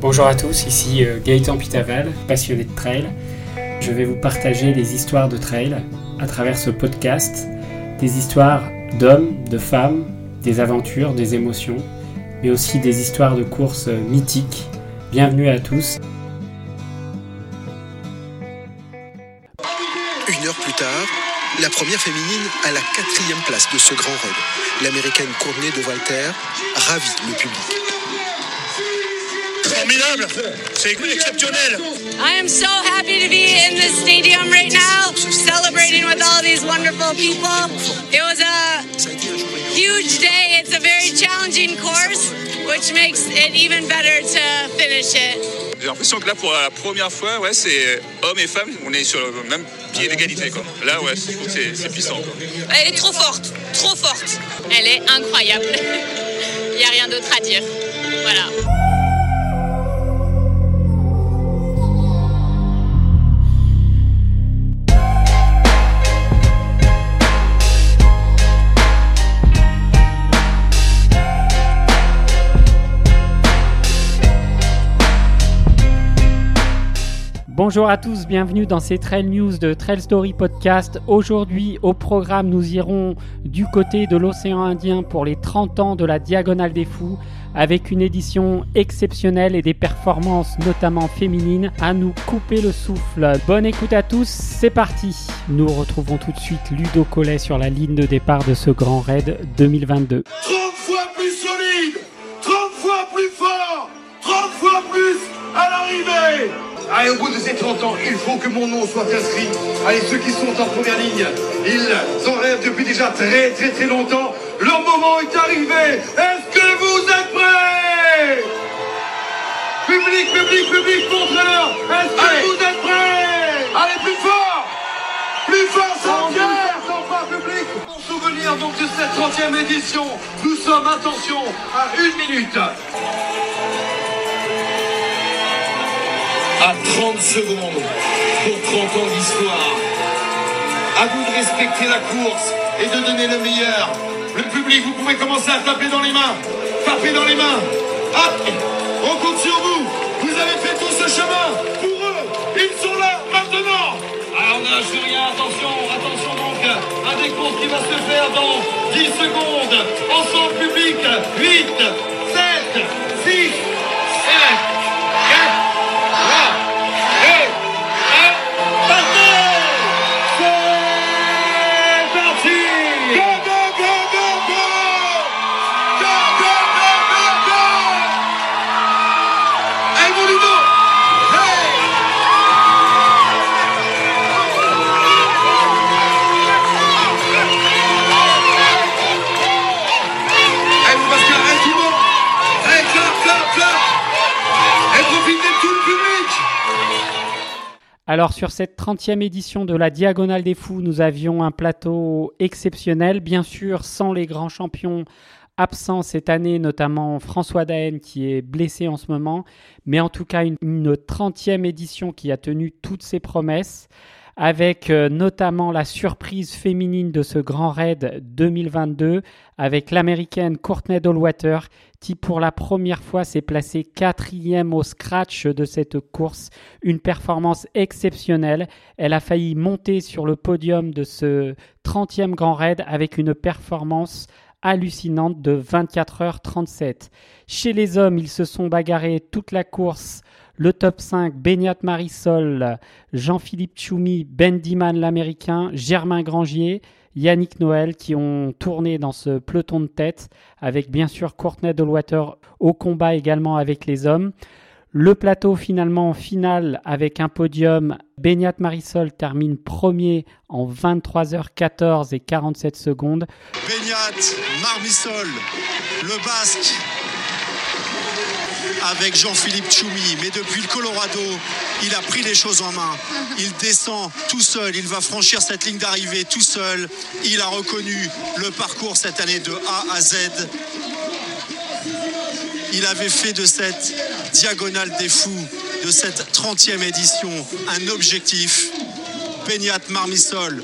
Bonjour à tous, ici euh, Gaëtan Pitaval, passionné de trail. Je vais vous partager des histoires de trail à travers ce podcast, des histoires d'hommes, de femmes, des aventures, des émotions, mais aussi des histoires de courses euh, mythiques. Bienvenue à tous. Une heure plus tard, la première féminine à la quatrième place de ce grand raid. L'américaine Courtney de Walter ravit le public. Formidable, c'est exceptionnel. I am so happy to be in this stadium right now, celebrating with all these wonderful people. It was a huge day. It's a very challenging course, which makes it even better to finish it. J'ai l'impression que là, pour la première fois, ouais, c'est hommes et femmes, on est sur le même pied d'égalité. quoi. Là, ouais, je trouve que c'est- c'est puissant. quoi. Elle est trop forte, trop forte. Elle est incroyable. Il n'y a rien d'autre à dire. Voilà. Bonjour à tous, bienvenue dans ces Trail News de Trail Story Podcast. Aujourd'hui au programme, nous irons du côté de l'océan Indien pour les 30 ans de la Diagonale des Fous avec une édition exceptionnelle et des performances notamment féminines à nous couper le souffle. Bonne écoute à tous, c'est parti. Nous retrouvons tout de suite Ludo Collet sur la ligne de départ de ce grand raid 2022. 30 fois plus solide, 30 fois plus fort, 30 fois plus à l'arrivée. Allez, au bout de ces 30 ans, il faut que mon nom soit inscrit. Allez, ceux qui sont en première ligne, ils en rêvent depuis déjà très très très longtemps. Leur moment est arrivé. Est-ce que vous êtes prêts? Public, public, public, montrez-leur. Est-ce que vous êtes prêts? Allez, plus fort plus fort, Sans pas public Pour souvenir donc de cette 30e édition, nous sommes, attention, à une minute à 30 secondes pour 30 ans d'histoire. À vous de respecter la course et de donner le meilleur. Le public, vous pouvez commencer à taper dans les mains. Taper dans les mains. Hop On compte sur vous. Vous avez fait tout ce chemin pour eux. Ils sont là maintenant. Alors on nage rien. Attention, attention donc. Un décompte qui va se faire dans 10 secondes. Ensemble public. 8, 7, 6, Alors sur cette 30e édition de la Diagonale des Fous, nous avions un plateau exceptionnel, bien sûr sans les grands champions absents cette année, notamment François Daen qui est blessé en ce moment, mais en tout cas une, une 30e édition qui a tenu toutes ses promesses, avec euh, notamment la surprise féminine de ce grand raid 2022, avec l'américaine Courtney Dollwater qui pour la première fois s'est placée quatrième au scratch de cette course une performance exceptionnelle. Elle a failli monter sur le podium de ce 30e Grand Raid avec une performance hallucinante de 24h37. Chez les hommes, ils se sont bagarrés toute la course. Le top 5, Beniat Marisol, Jean-Philippe Choumi, Ben Diman l'américain, Germain Grangier, Yannick Noël qui ont tourné dans ce peloton de tête avec bien sûr Courtney Dollwater au combat également avec les hommes. Le plateau finalement en finale avec un podium. Beniat Marisol termine premier en 23h14 et 47 secondes. Beignat, Marmisol, le Basque, avec Jean-Philippe Choumi. Mais depuis le Colorado, il a pris les choses en main. Il descend tout seul, il va franchir cette ligne d'arrivée tout seul. Il a reconnu le parcours cette année de A à Z. Il avait fait de cette diagonale des fous, de cette 30e édition, un objectif. Beignat Marmisol.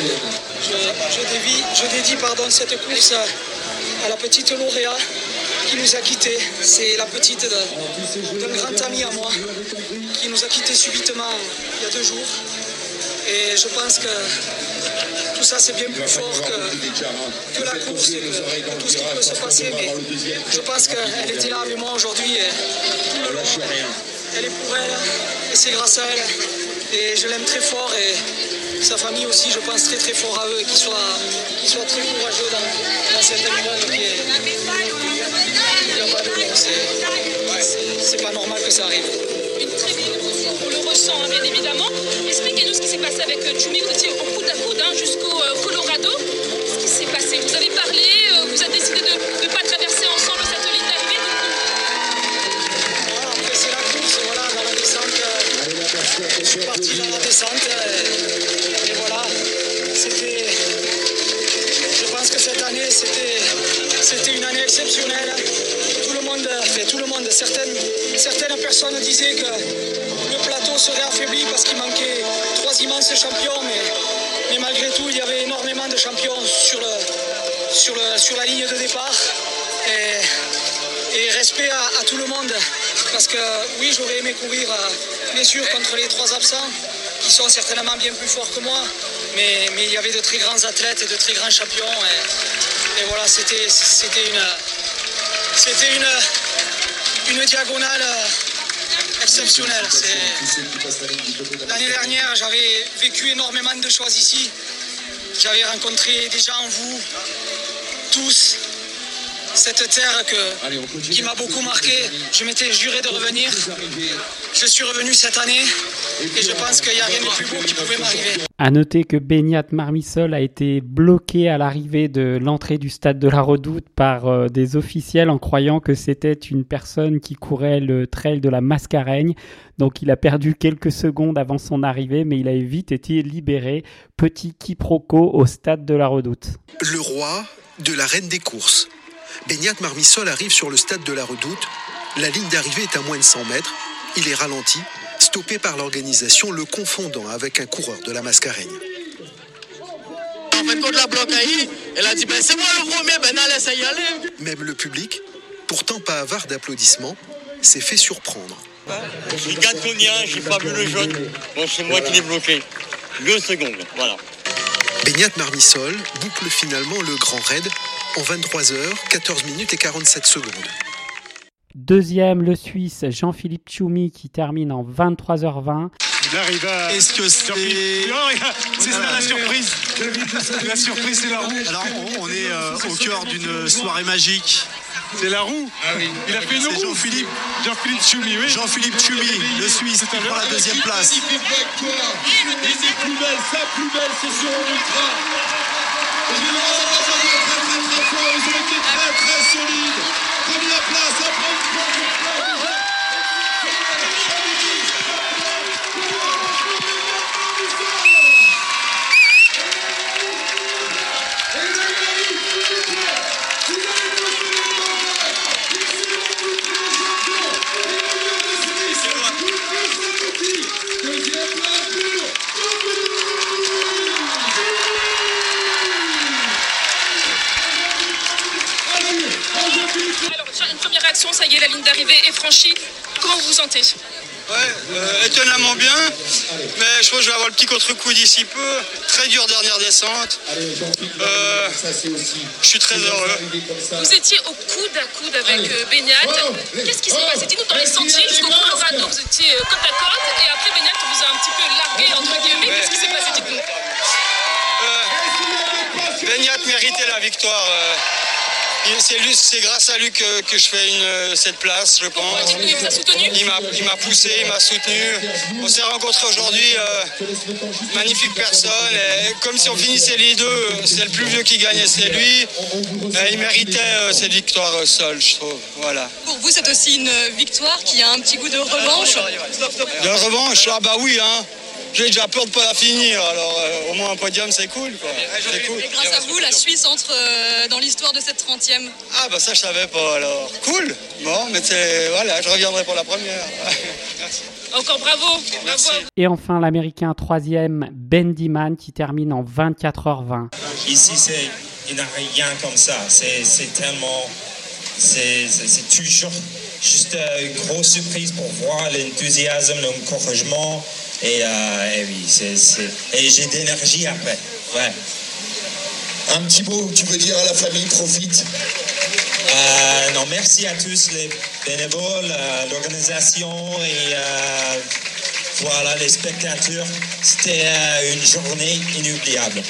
Je, dédie, je dédie pardon, cette course à la petite lauréat qui nous a quittés. C'est la petite d'un grand ami à moi qui nous a quittés subitement il y a deux jours. Et je pense que tout ça c'est bien plus fort que, la course que, tout ce qui peut se passer. Je pense qu'elle était là avec moi aujourd'hui. Elle est pour elle et c'est grâce à elle. Et je l'aime très fort sa famille aussi, je pense très très fort à eux et qu'ils soient, très courageux dans, cette épreuve qui est. C'est pas normal que ça arrive. Une très belle émotion, on le ressent bien évidemment. Expliquez-nous ce qui s'est passé avec Jumi, étiez au coude à coude hein, jusqu'au euh, Colorado. Ce qui s'est passé, vous avez parlé, euh, vous avez décidé de certaines, personnes disaient que plateau serait affaibli parce qu'il manquait trois immenses champions, mais, malgré tout, il y avait énormément de champions sur, le, le, la ligne de départ. Et, respect à, tout le monde, parce que oui, j'aurais aimé courir, euh, bien sûr, contre les trois absents, qui sont certainement bien plus forts que moi, mais, il y avait de très grands athlètes et de très grands champions. Et, voilà, c'était une, une diagonale exceptionnel. L'année dernière, j'avais vécu énormément de choses ici. J'avais rencontré des gens, vous, tous, cette terre que, qui m'a beaucoup marqué. Je m'étais juré de revenir. Je suis revenu cette année et je pense qu'il n'y a rien de plus beau qui pouvait m'arriver. À noter que Beignat Marmisol a été bloqué à l'arrivée de l'entrée du stade de la Redoute par euh, des officiels en croyant que c'était une personne qui courait le trail de la Mascareigne. Donc il a perdu quelques secondes avant son arrivée, mais il a vite été libéré. Petit quiproquo au stade de la Redoute. Le roi de la reine des courses. Beignat Marmisol arrive sur le stade de la Redoute. La ligne d'arrivée est à moins de 100 mètres. Il est ralenti stoppé par l'organisation, le confondant avec un coureur de la Mascareigne. Même le public, pourtant pas avare d'applaudissements, s'est fait surprendre. Je regarde combien, j'ai pas vu le jaune. Bon, c'est moi qui l'ai bloqué. Deux secondes, voilà. Beignat Marmisol boucle finalement le grand raid en 23 h 14 minutes et 47 secondes. Deuxième, le Suisse Jean-Philippe Tchoumi qui termine en 23h20. Est-ce que c'est. C'est ça la surprise. La surprise, c'est la roue. Alors, on est euh, au cœur d'une soirée magique. C'est la roue ah Il a fait une roue Jean-Philippe Jean-Philippe Tchoumi, oui. Jean-Philippe Tchoumi, le Suisse, qui prend la deuxième place. Et c'est plus belle, sa plus belle, c'est sur Ultra. Ils ont été très très. Première place, ça y est, la ligne d'arrivée est franchie. Comment vous vous sentez Ouais, euh, étonnamment bien, mais je crois que je vais avoir le petit contre-coup d'ici peu. Très dur dernière descente. Euh, je suis très heureux. Vous étiez au coude à coude avec euh, Qu'est-ce qui s'est passé? Dites-nous dans les sentiers jusqu'au Colorado, vous étiez euh, côte à côte et après Beignat vous a un petit peu largué entre guillemets. Qu'est-ce qui s'est passé? Dites-nous. Beignat méritait la victoire. C'est grâce à lui que, je fais une, cette place, je pense. Il m'a poussé, il m'a soutenu. On s'est rencontrés aujourd'hui. Euh, magnifique personne. comme si on finissait les deux, c'est le plus vieux qui gagnait, c'est lui. il méritait euh, cette victoire seul, je trouve. Voilà. Pour vous, c'est aussi une victoire qui a un petit goût de revanche De revanche Ah bah oui, hein. J'ai déjà peur de ne pas la finir, alors euh, au moins un podium c'est cool, quoi. cool. Et grâce à vous, la Suisse entre euh, dans l'histoire de cette 30e. Ah bah ça je savais pas alors. Cool Bon, mais c'est voilà, je reviendrai pour la première. Merci. Encore bravo. Bravo. Et enfin, l'américain troisième, Ben Diman, qui termine en 24h20. Ici, c'est, il n'y a rien comme ça. C'est, c'est tellement. C'est, c'est, c'est toujours juste euh, une grosse surprise pour voir l'enthousiasme, l'encouragement. Et, euh, et oui, c'est, et j'ai d'énergie après. Ouais. Un petit mot, tu veux dire à la famille, profite. Euh, non, merci à tous les bénévoles, euh, l'organisation et euh, voilà les spectateurs. C'était une journée inoubliable.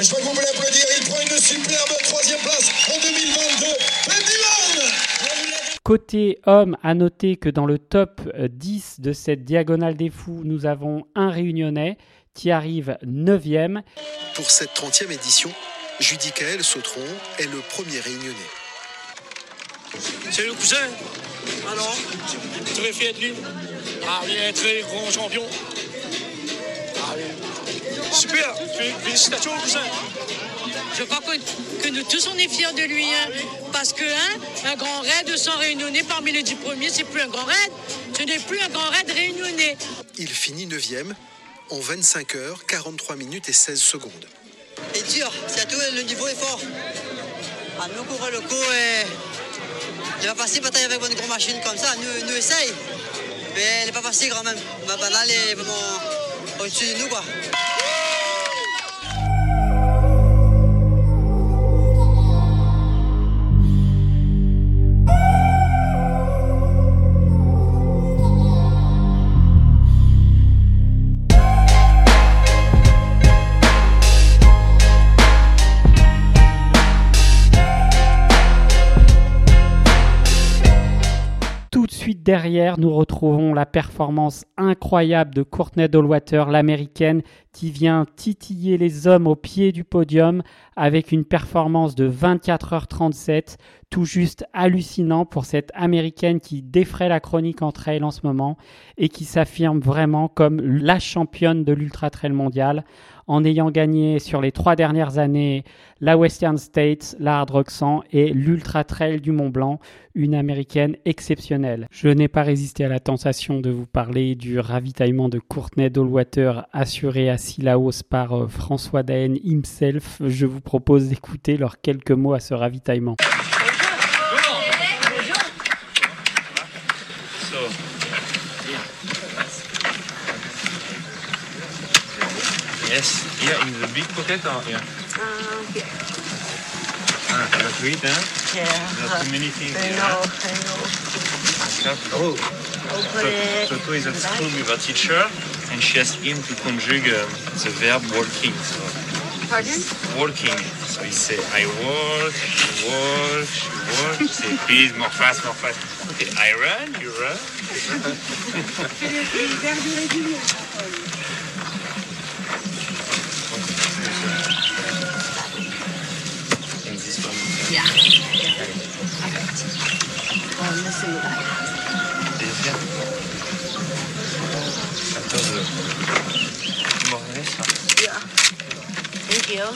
Je crois que vous pouvez l'applaudir. Il prend une superbe troisième place en 2022. Ben Dylan Côté homme, à noter que dans le top euh, 10 de cette diagonale des fous, nous avons un réunionnais qui arrive 9e. Pour cette 30e édition, Judicaël Sautron est le premier réunionnais. C'est le cousin. Alors Très fier de lui? Ah oui, un très grand champion. Ah. Super. Félicitations, cousin. Je crois que, que nous tous on est fiers de lui, hein, parce que hein, un grand raid sans réunionnais parmi les dix premiers, c'est plus un grand raid, ce n'est plus un grand raid réunionnais. Il finit 9e en 25 heures, 43 minutes et 16 secondes. C'est dur, c'est tout, le niveau est fort. Ah, nous couvrons le coup et c'est pas facile de batailler avec une grande machine comme ça, nous, nous essaye. Mais elle n'est pas facile quand même. Ma banale est vraiment au-dessus de nous quoi. Derrière, nous retrouvons la performance incroyable de Courtney Dollwater, l'américaine, qui vient titiller les hommes au pied du podium avec une performance de 24h37, tout juste hallucinant pour cette américaine qui défraie la chronique en trail en ce moment et qui s'affirme vraiment comme la championne de l'ultra trail mondial en ayant gagné sur les trois dernières années la Western States, la Hard Rock 100 et l'Ultra Trail du Mont Blanc, une américaine exceptionnelle. Je n'ai pas résisté à la tentation de vous parler du ravitaillement de Courtney Dollwater assuré à Sillaos par euh, François Daen himself. Je vous propose d'écouter leurs quelques mots à ce ravitaillement. So, yes, here in the big pocket or here? Ah, hein? Yeah. There's too many things I know? I know. Oh. Toto is at school with her teacher and she asked him to conjugate um, the verb walking. So, Pardon? walking. So he say, I walk, you walk, you walk. He say, please, more fast, more fast. Okay, I run, you run. And this one. Yeah. Oh, I'm missing that. C'est You.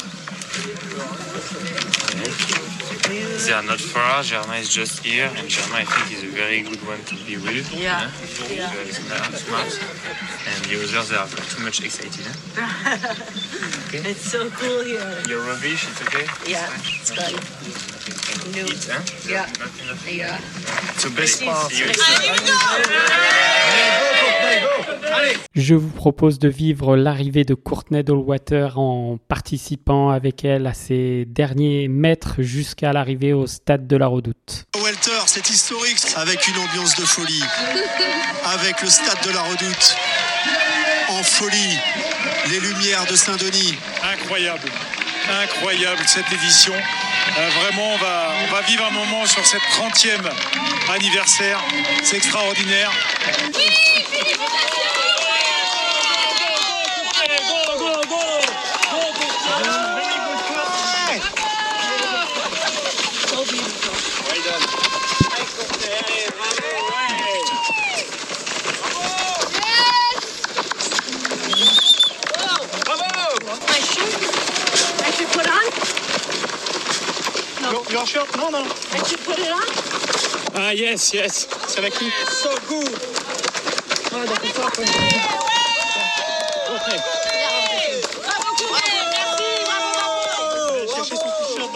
They are not far. Germain is just here, and Germain, I think, is a very good one to be with. Yeah. Yeah. Very smart. And the others they are too much excited. Huh? It's so cool here. You're rubbish. It's okay. Yeah, it's good. New. Eat, huh? Yeah. Not enough. Yeah. It's the best part. Je vous propose de vivre l'arrivée de Courtney Dollwater en participant avec elle à ses derniers mètres jusqu'à l'arrivée au stade de la Redoute. Welter, c'est historique avec une ambiance de folie, avec le stade de la Redoute en folie, les lumières de Saint-Denis. Incroyable, incroyable cette édition. Euh, vraiment, on va, vivre un moment sur cette 30e anniversaire. C'est extraordinaire shoe? I should put on? Non, non. Put it on? Ah yes, yes. C'est avec. So good.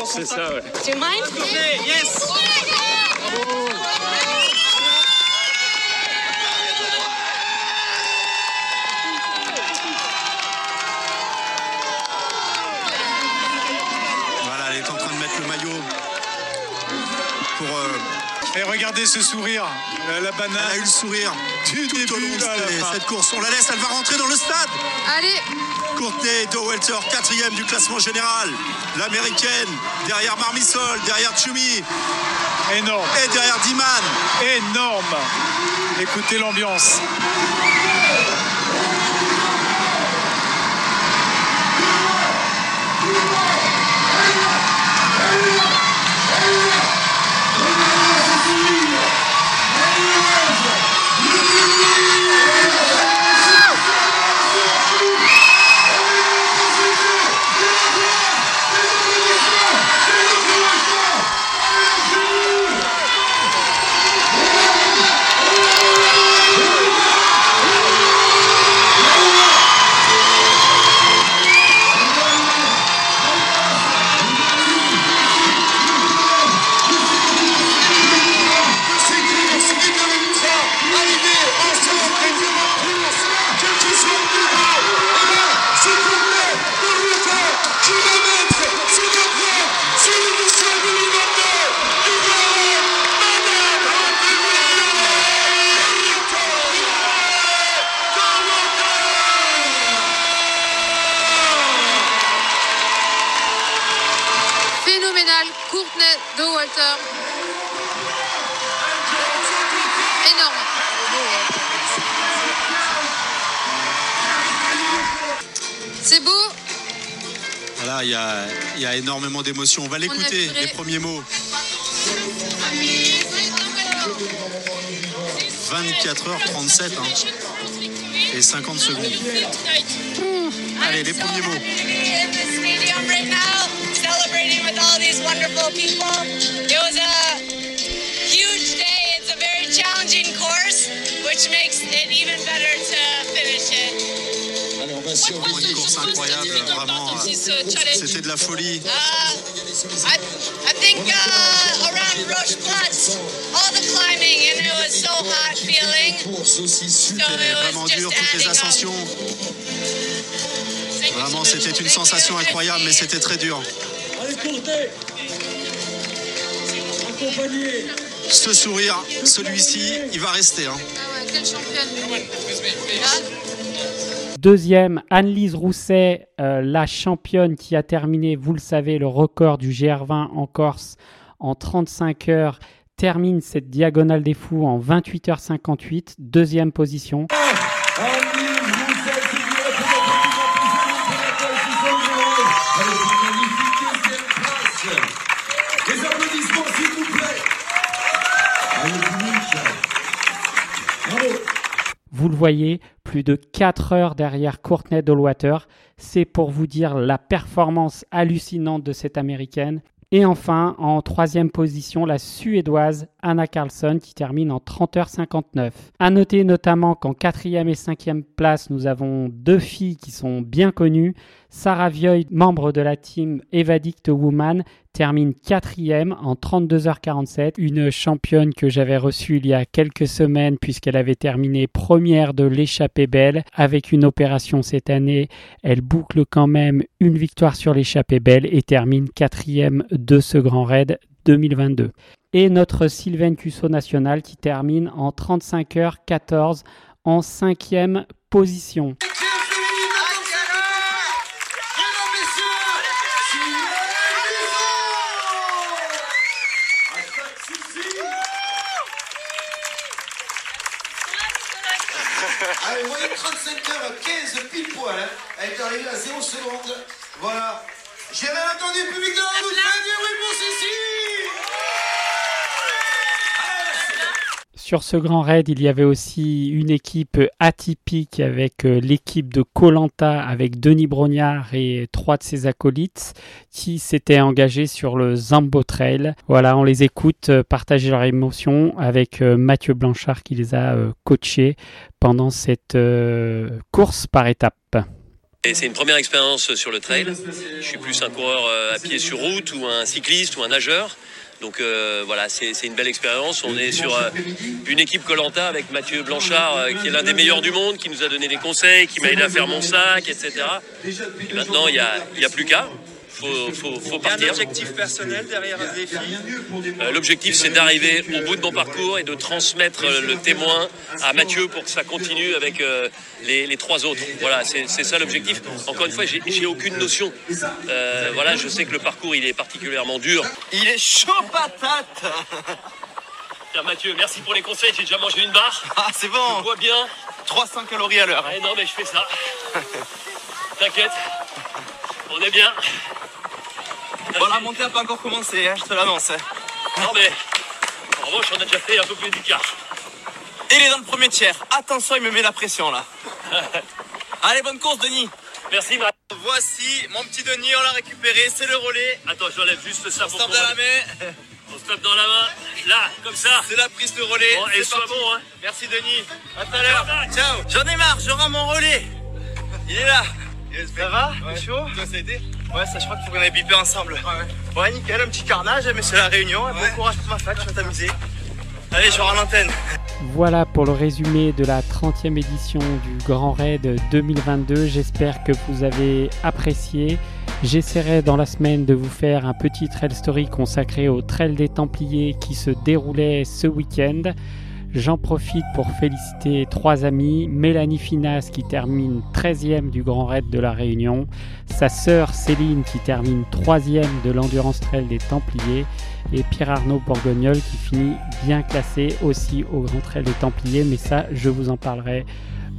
C'est ça, ouais. Do you mind? Yes elle est en train de mettre le maillot pour. euh, Et regardez ce sourire, la, la banane. Elle a eu le sourire du tout début au long de cette course. On la laisse, elle va rentrer dans le stade. Allez Courtney Dowelter, quatrième du classement général. L'américaine, derrière Marmisol, derrière Chumi. Énorme. Et derrière Diman. Énorme. Écoutez l'ambiance. A, il y a énormément d'émotions. On va l'écouter, les premiers mots. 24h37 hein, et 50 secondes. Allez, les premiers mots. challenging course, which makes it even better to finish it. Vraiment une course incroyable, vraiment. euh, C'était de la folie. Uh, I, I think uh, around Roche Platz, all the climbing, and it was so hot feeling. So C'était it vraiment was dur, toutes les ascensions. Vraiment, c'était une sensation incroyable, mais c'était très dur. Ce sourire, celui-ci, il va rester. hein. Ah ouais, quelle championne. Deuxième, Anne-Lise Rousset, euh, la championne qui a terminé, vous le savez, le record du GR20 en Corse en 35 heures, termine cette diagonale des fous en 28h58, deuxième position. Voyez, plus de 4 heures derrière Courtney Dollwater. C'est pour vous dire la performance hallucinante de cette américaine. Et enfin, en troisième position, la suédoise Anna Carlson qui termine en 30h59. À noter notamment qu'en quatrième et cinquième place, nous avons deux filles qui sont bien connues. Sarah Vioy, membre de la team Evadict Woman, termine quatrième en 32h47. Une championne que j'avais reçue il y a quelques semaines puisqu'elle avait terminé première de l'échappée belle. Avec une opération cette année, elle boucle quand même une victoire sur l'échappée belle et termine quatrième de ce grand raid 2022. Et notre Sylvain Cusso national qui termine en 35h14 en cinquième position. Allez, vous voyez 35h15 pile poil. hein. Elle est arrivée à 0 secondes. Voilà. J'ai bien entendu le public de la redoute. Faites du bruit pour Cécile Sur ce grand raid, il y avait aussi une équipe atypique avec euh, l'équipe de Colanta avec Denis Brognard et trois de ses acolytes qui s'étaient engagés sur le Zambo Trail. Voilà, on les écoute euh, partager leurs émotions avec euh, Mathieu Blanchard qui les a coachés pendant cette course par étapes. C'est une première expérience sur le trail. Je suis plus un coureur à pied sur route ou un cycliste ou un nageur. Donc euh, voilà, c'est une belle expérience. On est sur euh, une équipe Colanta avec Mathieu Blanchard, euh, qui est l'un des meilleurs du monde, qui nous a donné des conseils, qui m'a aidé à faire mon sac, etc. Et maintenant, il n'y a, y a plus qu'à faut, faut, faut partir. un objectif personnel derrière un défi euh, L'objectif, c'est d'arriver au bout de mon parcours et de transmettre le témoin à Mathieu pour que ça continue avec euh, les, trois autres. Voilà, c'est ça l'objectif. Encore une fois, j'ai aucune notion. Euh, voilà, je sais que le parcours, il est particulièrement dur. Il est chaud patate Tiens, Mathieu, merci pour les conseils. J'ai déjà mangé une barre. Ah, c'est bon. Je vois bien. 300 calories à l'heure. non, mais je fais ça. T'inquiète. On est bien. Bon, la montée n'a pas encore commencé, hein, je te l'annonce. Hein. Non, mais en revanche, on a déjà fait un peu plus d'écart. Il est dans le premier tiers. Attention, il me met la pression là. Allez, bonne course, Denis. Merci, Voici mon petit Denis, on l'a récupéré, c'est le relais. Attends, j'enlève juste ça on pour dans la main. On se tape dans la main. Là, comme ça. C'est la prise de relais. Bon, et sois bon, hein. Merci, Denis. À tout à l'heure. Ciao. J'en ai marre, je rends mon relais. Il est là. Ça va? Ouais. chaud? Toi, ça a été Ouais, ça, je crois qu'il faut qu'on aille biper ensemble. Ouais. ouais, nickel, un petit carnage, mais c'est la réunion. Bon courage pour ma fac, je vais t'amuser. Allez, je rends l'antenne. Voilà pour le résumé de la 30e édition du Grand Raid 2022. J'espère que vous avez apprécié. J'essaierai dans la semaine de vous faire un petit trail story consacré au Trail des Templiers qui se déroulait ce week-end. J'en profite pour féliciter trois amis, Mélanie Finas qui termine 13e du Grand Raid de la Réunion, sa sœur Céline qui termine 3e de l'Endurance Trail des Templiers et Pierre-Arnaud Bourgognol qui finit bien classé aussi au Grand Trail des Templiers, mais ça je vous en parlerai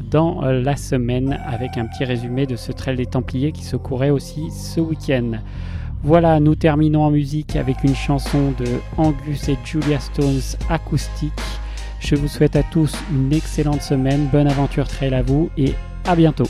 dans la semaine avec un petit résumé de ce Trail des Templiers qui se courait aussi ce week-end. Voilà, nous terminons en musique avec une chanson de Angus et Julia Stones acoustique. Je vous souhaite à tous une excellente semaine, bonne aventure trail à vous et à bientôt.